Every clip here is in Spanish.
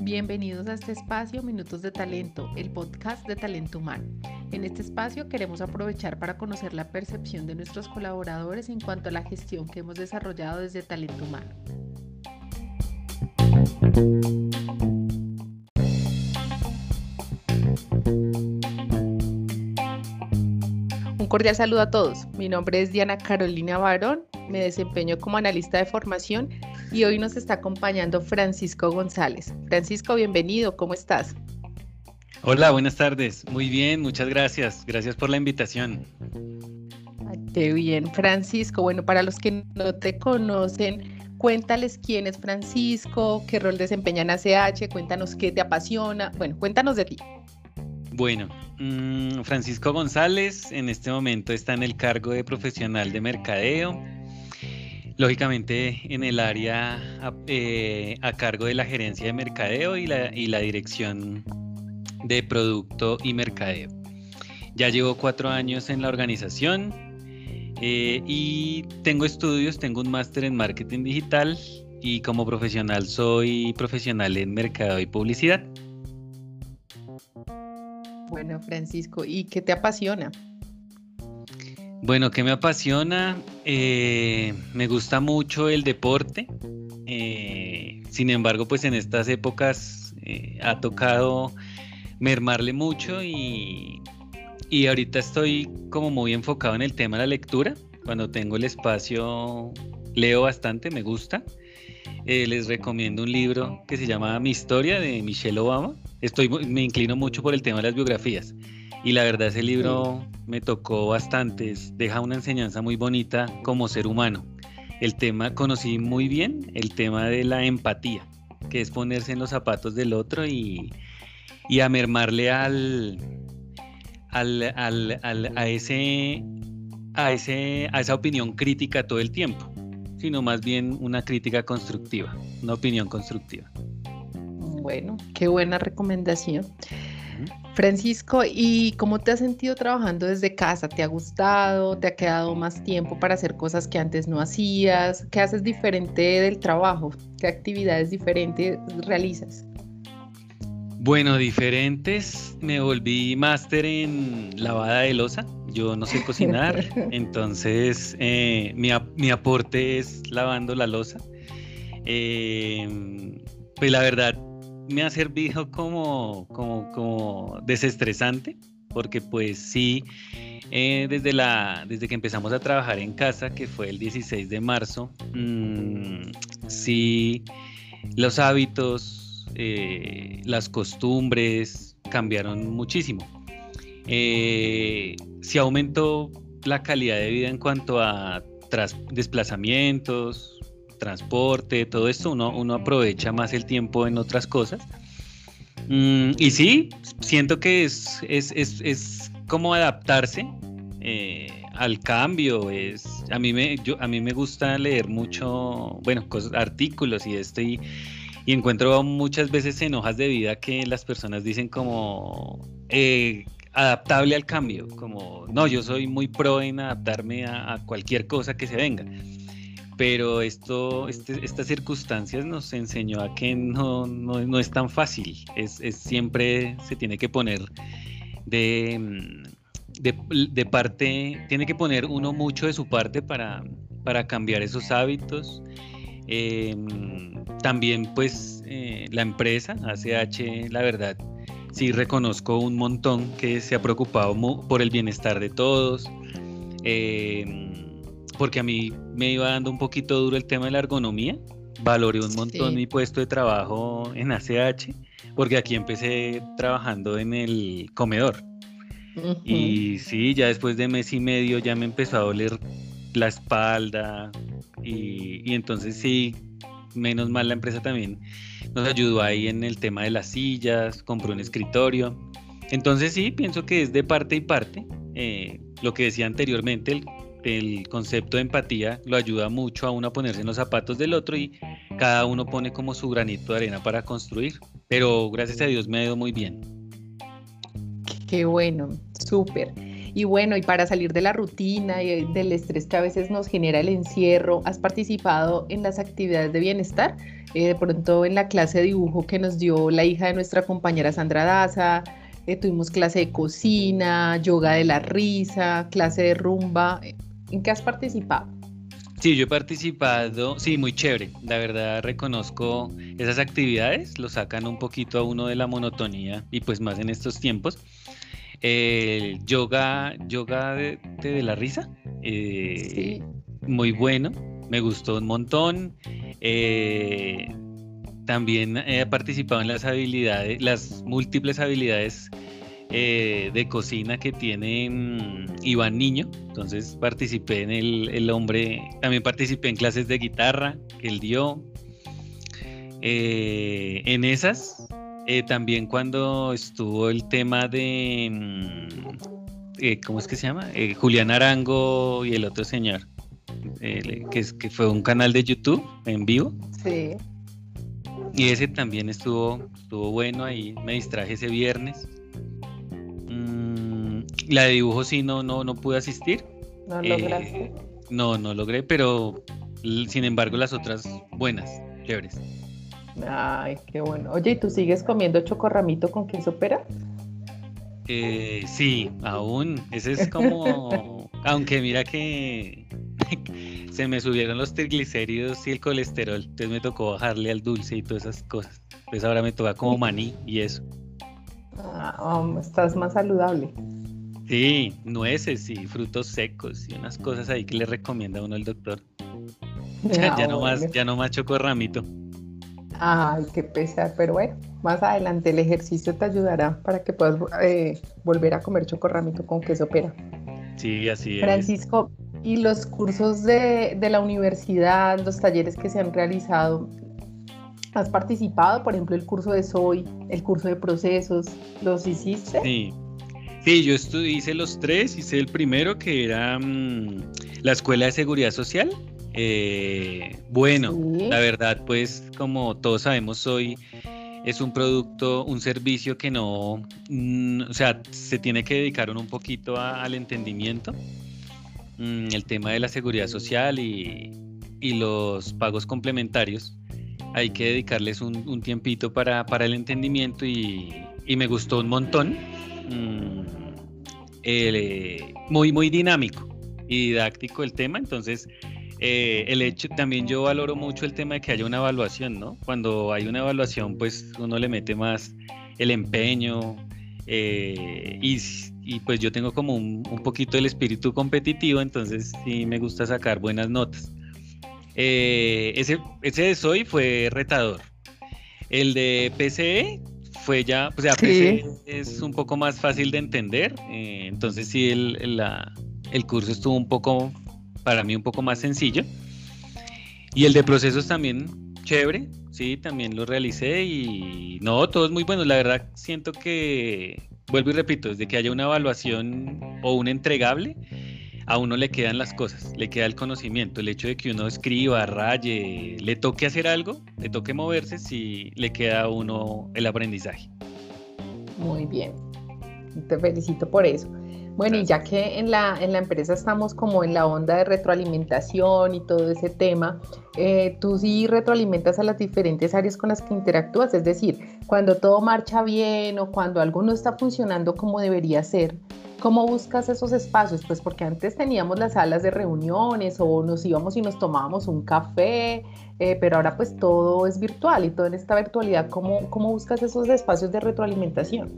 Bienvenidos a este espacio Minutos de Talento, el podcast de talento humano. En este espacio queremos aprovechar para conocer la percepción de nuestros colaboradores en cuanto a la gestión que hemos desarrollado desde talento humano. Un cordial saludo a todos. Mi nombre es Diana Carolina Barón, me desempeño como analista de formación y hoy nos está acompañando Francisco González. Francisco, bienvenido, ¿cómo estás? Hola, buenas tardes. Muy bien, muchas gracias. Gracias por la invitación. qué bien, Francisco. Bueno, para los que no te conocen, cuéntales quién es Francisco, qué rol desempeña en ACH, cuéntanos qué te apasiona. Bueno, cuéntanos de ti. Bueno, mm, Francisco González en este momento está en el cargo de profesional de mercadeo lógicamente en el área eh, a, cargo de la gerencia de mercadeo y la, y la dirección de producto y mercadeo. Ya llevo cuatro años en la organización eh, y tengo estudios, tengo un máster en marketing digital y como profesional soy profesional en mercado y publicidad. Bueno, Francisco, ¿y qué te apasiona? Bueno, ¿qué me apasiona? Eh, me gusta mucho el deporte. Eh, sin embargo, pues en estas épocas eh, ha tocado mermarle mucho y, y ahorita estoy como muy enfocado en el tema de la lectura. Cuando tengo el espacio leo bastante, me gusta. les recomiendo un libro que se llama Mi historia de Michelle Obama. Estoy, me inclino mucho por el tema de las biografías. Y la verdad ese libro me tocó bastante, deja una enseñanza muy bonita como ser humano. El tema, conocí muy bien el tema de la empatía, que es ponerse en los zapatos del otro y, y a mermarle al, al, al, a, ese, a, ese, a esa opinión crítica todo el tiempo, sino más bien una crítica constructiva, una opinión constructiva. Bueno, qué buena recomendación. Francisco, ¿y cómo te has sentido trabajando desde casa? ¿Te ha gustado? ¿Te ha quedado más tiempo para hacer cosas que antes no hacías? ¿Qué haces diferente del trabajo? ¿Qué actividades diferentes realizas? Bueno, diferentes. Me volví máster en lavada de losa. Yo no sé cocinar, entonces eh, mi, aporte es lavando la losa. Eh, pues la verdad, me ha servido como, como, desestresante, porque pues sí, eh, desde, la, desde que empezamos a trabajar en casa, que fue el 16 de marzo, mm, sí, los hábitos, eh, las costumbres cambiaron muchísimo. Eh, sí aumentó la calidad de vida en cuanto a desplazamientos, transporte, todo esto, uno, uno aprovecha más el tiempo en otras cosas. Mm, y sí, siento que es, es, es, es como adaptarse eh, al cambio. Es, a, mí me, yo, a mí me gusta leer mucho, bueno, cosas, artículos y esto y, encuentro muchas veces en hojas de vida que las personas dicen como eh, adaptable al cambio, como no, yo soy muy pro en adaptarme a, a cualquier cosa que se venga pero esto, este, estas circunstancias nos enseñó a que no, no, es tan fácil, es, es, siempre se tiene que poner de, de, parte, tiene que poner uno mucho de su parte para, para cambiar esos hábitos. Em, también pues eh, la empresa, ACH, la verdad, sí reconozco un montón que se ha preocupado por el bienestar de todos. Eh, porque a mí me iba dando un poquito duro el tema de la ergonomía. Valoré un montón mi puesto de trabajo en ACH, porque aquí empecé trabajando en el comedor. Y sí, ya después de mes y medio ya me empezó a doler la espalda. Y, y entonces sí, menos mal la empresa también nos ayudó ahí en el tema de las sillas, compró un escritorio. Entonces sí, pienso que es de parte y parte. Eh, lo que decía anteriormente, el el concepto de empatía lo ayuda mucho a uno a ponerse en los zapatos del otro y cada uno pone como su granito de arena para construir. Pero gracias a Dios me ha ido muy bien. Qué bueno, súper. Y bueno, y para salir de la rutina y del estrés que a veces nos genera el encierro, ¿has participado en las actividades de bienestar? Eh, de pronto en la clase de dibujo que nos dio la hija de nuestra compañera Sandra Daza, eh, tuvimos clase de cocina, yoga de la risa, clase de rumba. ¿En qué has participado? Sí, yo he participado, sí, muy chévere. La verdad reconozco esas actividades, lo sacan un poquito a uno de la monotonía y pues más en estos tiempos. El yoga, yoga de, la risa, eh, muy bueno, me gustó un montón. Eh, también he participado en las habilidades, las múltiples habilidades eh, de cocina que tiene mm, Iván Niño. Entonces participé en el, hombre, también participé en clases de guitarra que él dio. Eh, en esas, eh, también cuando estuvo el tema de, mm, ¿cómo es que se llama? Julián Arango y el otro señor, que, es, que fue un canal de YouTube en vivo. Sí. Y ese también estuvo, estuvo bueno, ahí me distraje ese viernes. La de dibujo sí no, no, no pude asistir. No lograste. Eh, no, no logré, pero sin embargo las otras buenas, chéveres. Ay, qué bueno. Oye, ¿y tú sigues comiendo chocorramito con queso pera? Eh, sí, aún. Ese es como. aunque mira que se me subieron los triglicéridos y el colesterol. Entonces me tocó bajarle al dulce y todas esas cosas. Entonces ahora me toca como maní y eso. Ah, estás más saludable. Sí, nueces y frutos secos y unas cosas ahí que le recomienda a uno el doctor. Ya, no más, ya no más chocorramito. Ay, qué pesar, pero bueno, más adelante el ejercicio te ayudará para que puedas eh, volver a comer chocorramito con queso pera. Sí, así es. Francisco, ¿y los cursos de, de la universidad, los talleres que se han realizado, ¿Has participado, por ejemplo, el curso de SOY, el curso de procesos? ¿Los hiciste? Sí, Sí, yo hice los tres, hice el primero que era mm, la Escuela de Seguridad Social. Eh, bueno, la verdad, pues como todos sabemos hoy es un producto, un servicio que no, mm, o sea, se tiene que dedicar un poquito al entendimiento. Mm, el tema de la seguridad social y, los pagos complementarios. Hay que dedicarles un, tiempito para, el entendimiento y, y me gustó un montón. Mm, eh, muy, muy dinámico y didáctico el tema, entonces eh, el hecho, también yo valoro mucho el tema de que haya una evaluación, ¿no? Cuando hay una evaluación, pues uno le mete más el empeño eh, y, pues yo tengo como un, poquito el espíritu competitivo, entonces sí me gusta sacar buenas notas. ese, ese de Soy fue retador. El de PCE fue ya, o sea, es un poco más fácil de entender, eh, entonces sí, el, el, curso estuvo un poco, para mí un poco más sencillo. Y el de procesos también chévere, sí, también lo realicé y no, todo es muy bueno, la verdad siento que, vuelvo y repito, desde que haya una evaluación o un entregable, a uno le quedan las cosas, le queda el conocimiento, el hecho de que uno escriba, raye, le toque hacer algo, le toque moverse, si le queda a uno el aprendizaje. Muy bien, te felicito por eso. Bueno, y ya que en la, en la empresa estamos como en la onda de retroalimentación y todo ese tema, eh, tú sí retroalimentas a las diferentes áreas con las que interactúas, es decir, cuando todo marcha bien o cuando algo no está funcionando como debería ser, ¿Cómo buscas esos espacios? Pues porque antes teníamos las salas de reuniones o nos íbamos y nos tomábamos un café, eh, pero ahora pues todo es virtual y toda en esta virtualidad, ¿cómo, ¿cómo buscas esos espacios de retroalimentación?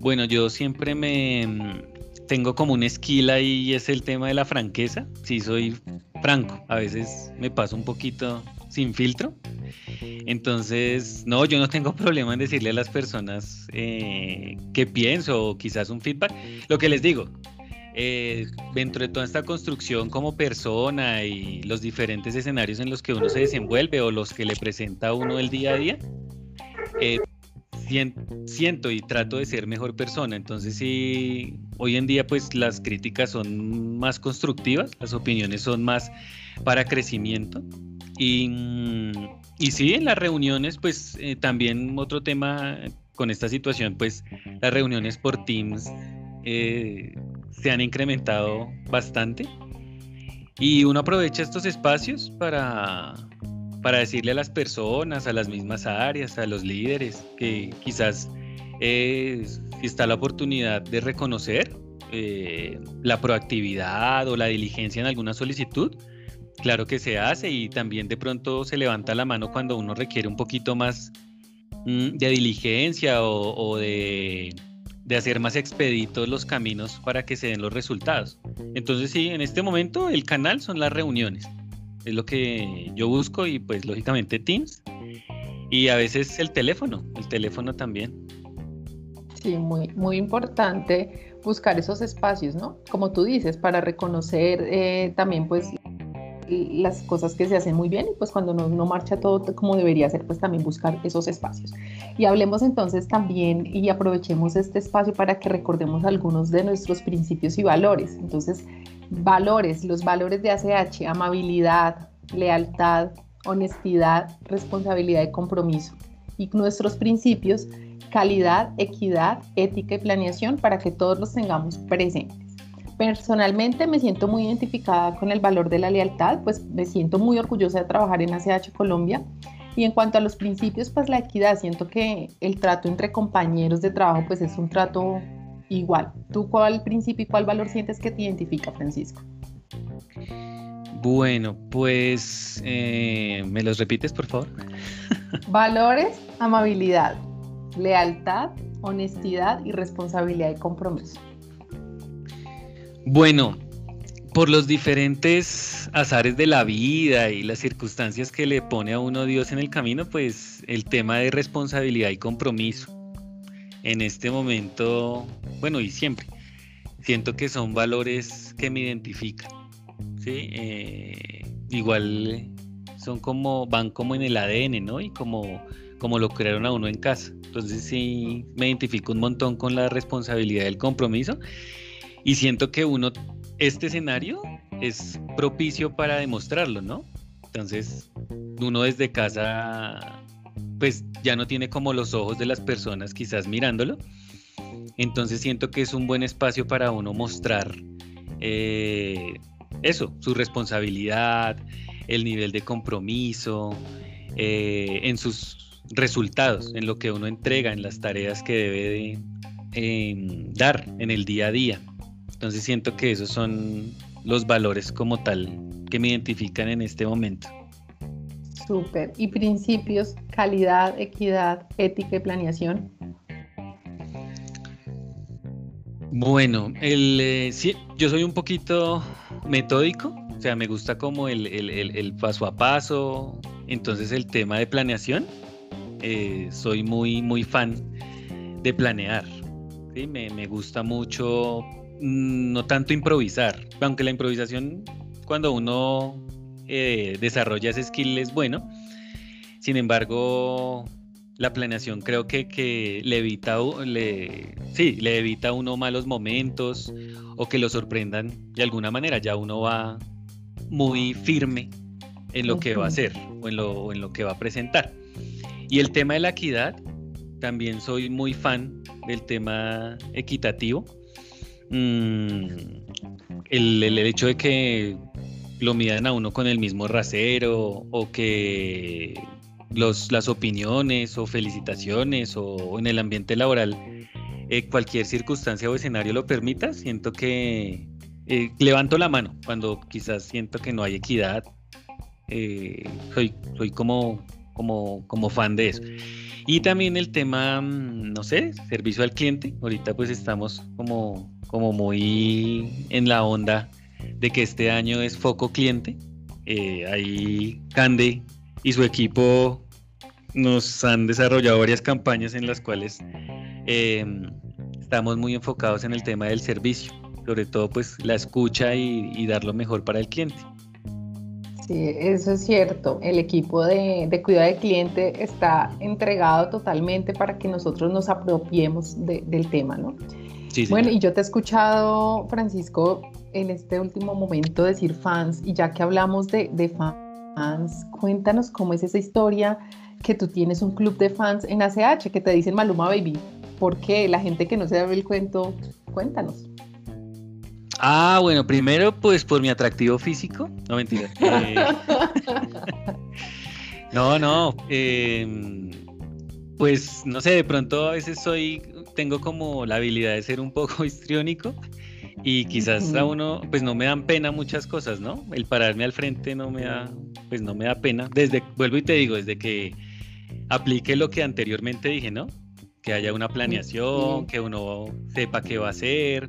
Bueno, yo siempre me mm, tengo como una esquila y es el tema de la franqueza. Sí, soy franco, a veces me paso un poquito sin filtro. Entonces, no, yo no tengo problema en decirle a las personas eh, qué pienso o quizás un feedback. Lo que les digo, eh, dentro de toda esta construcción como persona y los diferentes escenarios en los que uno se desenvuelve o los que le presenta a uno el día a día, eh, siento y trato de ser mejor persona. Entonces sí, hoy en día pues las críticas son más constructivas, las opiniones son más para crecimiento. Y, y sí, en las reuniones pues eh, también otro tema con esta situación pues las reuniones por Teams eh, se han incrementado bastante. Y uno aprovecha estos espacios para, para decirle a las personas, a las mismas áreas, a los líderes, que quizás eh, está la oportunidad de reconocer eh, la proactividad o la diligencia en alguna solicitud, claro que se hace y también de pronto se levanta la mano cuando uno requiere un poquito más mm, de diligencia o, de, hacer más expeditos los caminos para que se den los resultados. Entonces sí, en este momento el canal son las reuniones. Es lo que yo busco y pues lógicamente Teams. Y a veces el teléfono, el teléfono también. Sí, muy, muy importante buscar esos espacios, ¿no? Como tú dices, para reconocer eh, también pues las cosas que se hacen muy bien y pues cuando no, no, marcha todo como debería ser, pues también buscar esos espacios. Y hablemos entonces también y aprovechemos este espacio para que recordemos algunos de nuestros principios y valores. Entonces, valores, los valores de ACH, amabilidad, lealtad, honestidad, responsabilidad y compromiso. Y nuestros principios calidad, equidad, ética y planeación para que todos los tengamos presentes. Personalmente me siento muy identificada con el valor de la lealtad, pues me siento muy orgullosa de trabajar en ACH Colombia. Y en cuanto a los principios, pues la equidad, siento que el trato entre compañeros de trabajo pues es un trato igual. ¿Tú cuál principio y cuál valor sientes que te identifica, Francisco? Bueno, pues eh, me los repites, por favor. Valores, amabilidad, lealtad, honestidad y responsabilidad y compromiso. Bueno, por los diferentes azares de la vida y las circunstancias que le pone a uno Dios en el camino, pues el tema de responsabilidad y compromiso. En este momento, bueno, y siempre, siento que son valores que me identifican. ¿sí? Eh, igual son como, van como en el ADN, ¿no? Y como como lo crearon a uno en casa. Entonces sí me identifico un montón con la responsabilidad del compromiso y siento que uno, este escenario es propicio para demostrarlo, ¿no? Entonces uno desde casa pues ya no tiene como los ojos de las personas quizás mirándolo. Entonces siento que es un buen espacio para uno mostrar eh, eso, su responsabilidad, el nivel de compromiso, eh, en sus resultados en lo que uno entrega, en las tareas que debe de, em, dar en el día a día. Entonces siento que esos son los valores como tal que me identifican en este momento. Súper. ¿Y principios? Calidad, equidad, ética y planeación. Bueno, el, eh, yo soy un poquito metódico, o sea, me gusta como el, el paso a paso, entonces el tema de planeación eh, soy muy, muy fan de planear. Me, gusta mucho no tanto improvisar, aunque la improvisación cuando uno eh, desarrolla ese skill es bueno. Sin embargo, la planeación creo que, le evita le, sí, le evita a uno malos momentos o que lo sorprendan de alguna manera. Ya uno va muy firme en lo que va a hacer o en lo, en lo que va a presentar. Y el tema de la equidad, también soy muy fan del tema equitativo. Mm, el, hecho de que lo midan a uno con el mismo rasero o que las opiniones o felicitaciones o, en el ambiente laboral eh, cualquier circunstancia o escenario lo permita, siento que eh, levanto la mano cuando quizás siento que no hay equidad. Eh, soy, soy como como, como fan de eso. Y también el tema, mm, no sé, servicio al cliente. Ahorita pues estamos como, como muy en la onda de que este año es foco cliente. Eh, ahí Cande y su equipo nos han desarrollado varias campañas en las cuales em, estamos muy enfocados en el tema del servicio, sobre todo pues la escucha y, dar lo mejor para el cliente. Sí, eso es cierto. El equipo de, de cuidado del cliente está entregado totalmente para que nosotros nos apropiemos del tema, ¿no? Sí, bueno, y yo te he escuchado, Francisco, en este último momento decir fans, y ya que hablamos de, de fans, cuéntanos cómo es esa historia que tú tienes un club de fans en ACH que te dicen Maluma Baby. ¿Por qué? La gente que no se sabe el cuento, cuéntanos. Ah, bueno, primero pues por mi atractivo físico. No, mentira. Eh, no, no. Em, pues no sé, de pronto a veces soy, tengo como la habilidad de ser un poco histriónico y quizás a uno pues no me dan pena muchas cosas, ¿no? El pararme al frente no me da, pues no me da pena. Desde, vuelvo y te digo, desde que aplique lo que anteriormente dije, ¿no? Que haya una planeación, que uno sepa qué va a hacer.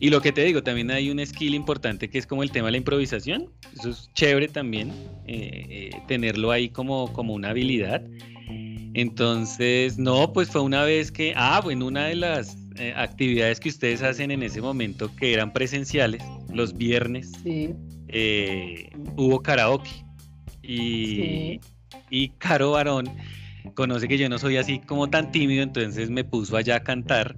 Y lo que te digo, también hay un skill importante que es como el tema de la improvisación. Eso es chévere también, eh, eh, tenerlo ahí como, como una habilidad. Entonces, no, pues fue una vez que, ah, bueno, una de las eh, actividades que ustedes hacen en ese momento que eran presenciales, los viernes, hubo karaoke. Y, y Caro Barón conoce que yo no soy así como tan tímido, entonces me puso allá a cantar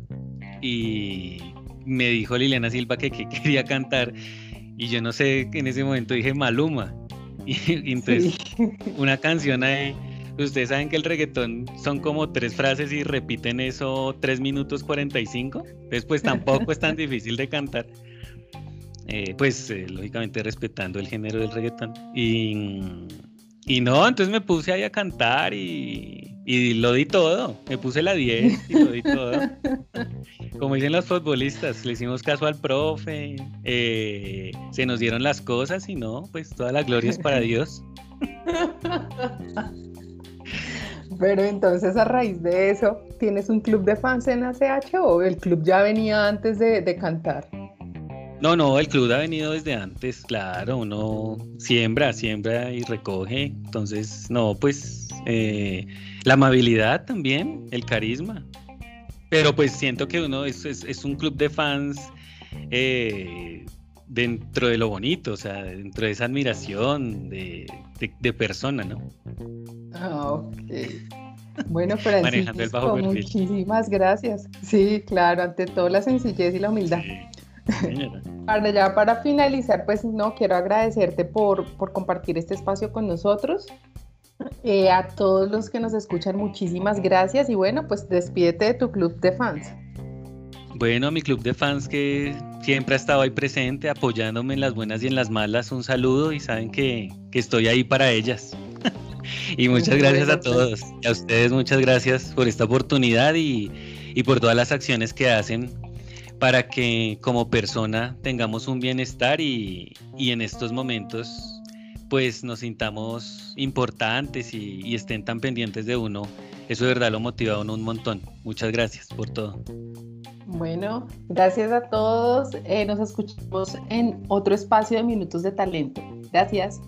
y me dijo Liliana Silva que, quería cantar y yo no sé, en ese momento dije Maluma. Y, entonces una canción ahí, ustedes saben que el reggaetón son como tres frases y repiten eso tres minutos 45, entonces pues tampoco es tan difícil de cantar. Eh, pues eh, lógicamente respetando el género del reggaetón. Y, y no, entonces me puse ahí a cantar y, y lo di todo, me puse la 10 y lo di todo. Como dicen los futbolistas, le hicimos caso al profe, eh, se nos dieron las cosas y no, pues toda la gloria es para Dios. Pero entonces a raíz de eso, ¿tienes un club de fans en ACH o el club ya venía antes de cantar? No, no, el club ha venido desde antes, claro, uno siembra, siembra y recoge, entonces, no, pues eh, la amabilidad también, el carisma, pero pues siento que uno es, es, un club de fans eh, dentro de lo bonito, o sea, dentro de esa admiración de, persona, ¿no? Ah, ok. Bueno, Francisco, muchísimas gracias. Sí, claro, ante todo la sencillez y la humildad. Para ya para finalizar, pues no quiero agradecerte por, por compartir este espacio con nosotros. Eh, a todos los que nos escuchan, muchísimas gracias y bueno, pues despídete de tu club de fans. Bueno, mi club de fans que siempre ha estado ahí presente, apoyándome en las buenas y en las malas, un saludo y saben que, que estoy ahí para ellas. Y muchas gracias a todos y a ustedes muchas gracias por esta oportunidad y, y por todas las acciones que hacen para que como persona tengamos un bienestar y, en estos momentos pues nos sintamos importantes y, estén tan pendientes de uno. Eso de verdad lo motiva a uno un montón. Muchas gracias por todo. Bueno, gracias a todos. Eh, nos escuchamos en otro espacio de Minutos de Talento. Gracias.